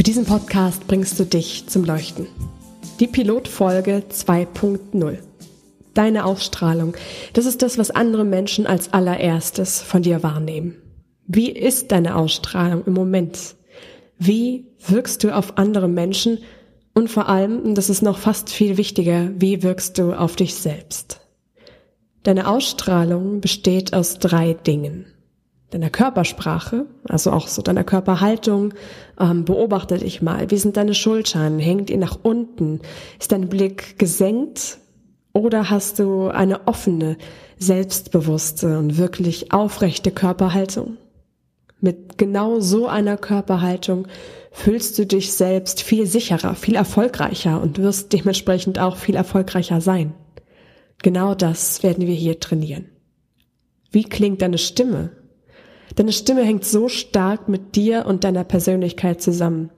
Mit diesem Podcast bringst du dich zum Leuchten. Die Pilotfolge 2.0. Deine Ausstrahlung, das ist das, was andere Menschen als allererstes von dir wahrnehmen. Wie ist deine Ausstrahlung im Moment? Wie wirkst du auf andere Menschen? Und vor allem, das ist noch fast viel wichtiger, wie wirkst du auf dich selbst? Deine Ausstrahlung besteht aus drei Dingen. Deiner Körpersprache, also auch so deiner Körperhaltung, ähm, beobachte dich mal. Wie sind deine Schultern? Hängt ihr nach unten? Ist dein Blick gesenkt? Oder hast du eine offene, selbstbewusste und wirklich aufrechte Körperhaltung? Mit genau so einer Körperhaltung fühlst du dich selbst viel sicherer, viel erfolgreicher und wirst dementsprechend auch viel erfolgreicher sein. Genau das werden wir hier trainieren. Wie klingt deine Stimme? Deine Stimme hängt so stark mit dir und deiner Persönlichkeit zusammen.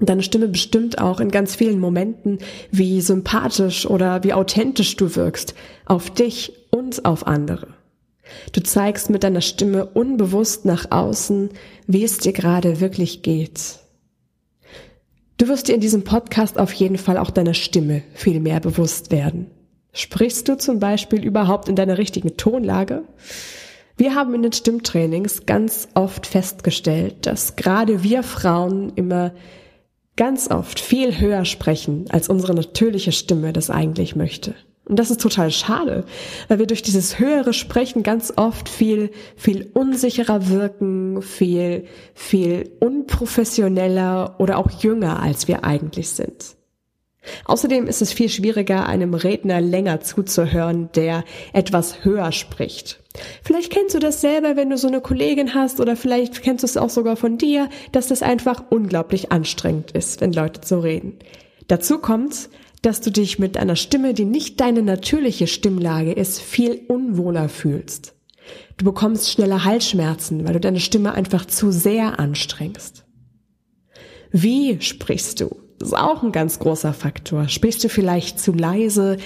Deine Stimme bestimmt auch in ganz vielen Momenten, wie sympathisch oder wie authentisch du wirkst, auf dich und auf andere. Du zeigst mit deiner Stimme unbewusst nach außen, wie es dir gerade wirklich geht. Du wirst dir in diesem Podcast auf jeden Fall auch deiner Stimme viel mehr bewusst werden. Sprichst du zum Beispiel überhaupt in deiner richtigen Tonlage? Wir haben in den Stimmtrainings ganz oft festgestellt, dass gerade wir Frauen immer ganz oft viel höher sprechen, als unsere natürliche Stimme das eigentlich möchte. Und das ist total schade, weil wir durch dieses höhere Sprechen ganz oft viel, viel unsicherer wirken, viel, viel unprofessioneller oder auch jünger, als wir eigentlich sind. Außerdem ist es viel schwieriger, einem Redner länger zuzuhören, der etwas höher spricht. Vielleicht kennst du das selber, wenn du so eine Kollegin hast oder vielleicht kennst du es auch sogar von dir, dass das einfach unglaublich anstrengend ist, wenn Leute so reden. Dazu kommt, dass du dich mit einer Stimme, die nicht deine natürliche Stimmlage ist, viel unwohler fühlst. Du bekommst schneller Halsschmerzen, weil du deine Stimme einfach zu sehr anstrengst. Wie sprichst du? Das ist auch ein ganz großer Faktor. Sprichst du vielleicht zu leise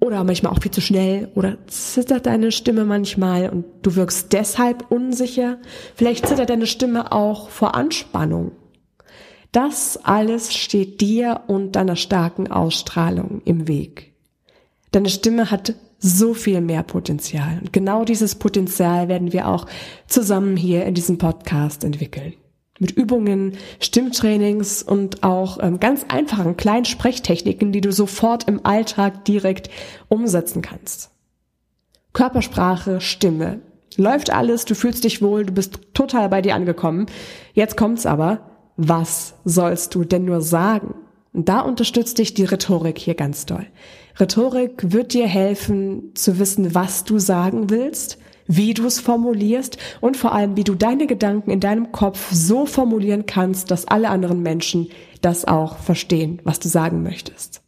oder manchmal auch viel zu schnell oder zittert deine Stimme manchmal und du wirkst deshalb unsicher? Vielleicht zittert deine Stimme auch vor Anspannung das alles steht dir und deiner starken Ausstrahlung im Weg. Deine Stimme hat so viel mehr Potenzial. Und genau dieses Potenzial werden wir auch zusammen hier in diesem Podcast entwickeln. Mit Übungen, Stimmtrainings und auch ähm, ganz einfachen kleinen Sprechtechniken, die du sofort im Alltag direkt umsetzen kannst. Körpersprache, Stimme. Läuft alles, du fühlst dich wohl, du bist total bei dir angekommen. Jetzt kommt's aber was sollst du denn nur sagen? Und da unterstützt dich die Rhetorik hier ganz doll. Rhetorik wird dir helfen zu wissen, was du sagen willst, wie du es formulierst und vor allem, wie du deine Gedanken in deinem Kopf so formulieren kannst, dass alle anderen Menschen das auch verstehen, was du sagen möchtest.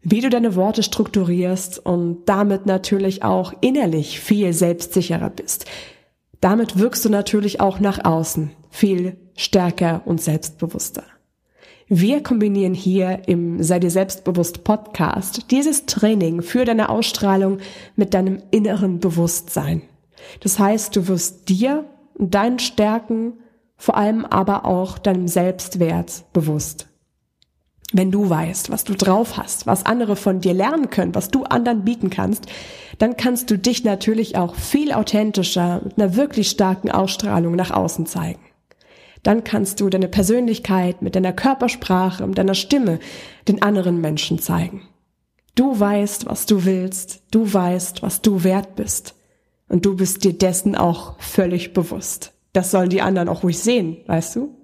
Wie du deine Worte strukturierst und damit natürlich auch innerlich viel selbstsicherer bist. Damit wirkst du natürlich auch nach außen viel stärker und selbstbewusster. Wir kombinieren hier im Sei dir selbstbewusst Podcast dieses Training für deine Ausstrahlung mit deinem inneren Bewusstsein. Das heißt, du wirst dir und deinen Stärken, vor allem aber auch deinem Selbstwert bewusst. Wenn du weißt, was du drauf hast, was andere von dir lernen können, was du anderen bieten kannst, dann kannst du dich natürlich auch viel authentischer mit einer wirklich starken Ausstrahlung nach außen zeigen dann kannst du deine Persönlichkeit mit deiner Körpersprache und deiner Stimme den anderen Menschen zeigen. Du weißt, was du willst, du weißt, was du wert bist. Und du bist dir dessen auch völlig bewusst. Das sollen die anderen auch ruhig sehen, weißt du?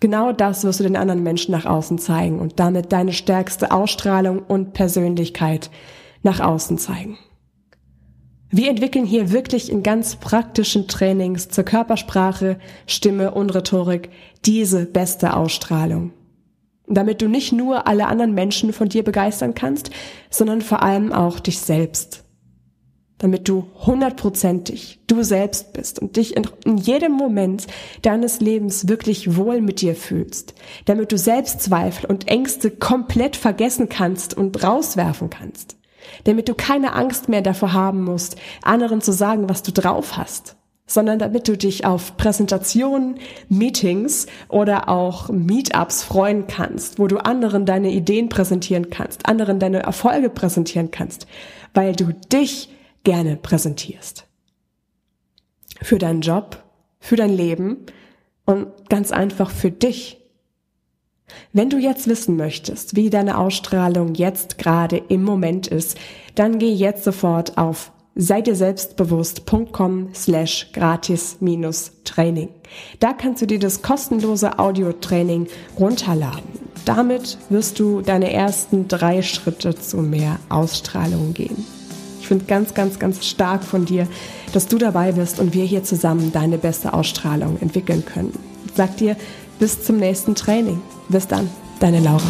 Genau das wirst du den anderen Menschen nach außen zeigen und damit deine stärkste Ausstrahlung und Persönlichkeit nach außen zeigen. Wir entwickeln hier wirklich in ganz praktischen Trainings zur Körpersprache, Stimme und Rhetorik diese beste Ausstrahlung. Damit du nicht nur alle anderen Menschen von dir begeistern kannst, sondern vor allem auch dich selbst. Damit du hundertprozentig du selbst bist und dich in jedem Moment deines Lebens wirklich wohl mit dir fühlst. Damit du Selbstzweifel und Ängste komplett vergessen kannst und rauswerfen kannst damit du keine Angst mehr davor haben musst, anderen zu sagen, was du drauf hast, sondern damit du dich auf Präsentationen, Meetings oder auch Meetups freuen kannst, wo du anderen deine Ideen präsentieren kannst, anderen deine Erfolge präsentieren kannst, weil du dich gerne präsentierst. Für deinen Job, für dein Leben und ganz einfach für dich. Wenn du jetzt wissen möchtest, wie deine Ausstrahlung jetzt gerade im Moment ist, dann geh jetzt sofort auf seid ihr selbstbewusst.com slash gratis minus Training. Da kannst du dir das kostenlose Audio-Training runterladen. Damit wirst du deine ersten drei Schritte zu mehr Ausstrahlung gehen. Ich finde ganz, ganz, ganz stark von dir, dass du dabei bist und wir hier zusammen deine beste Ausstrahlung entwickeln können. Sag dir, bis zum nächsten Training. Bis dann, deine Laura.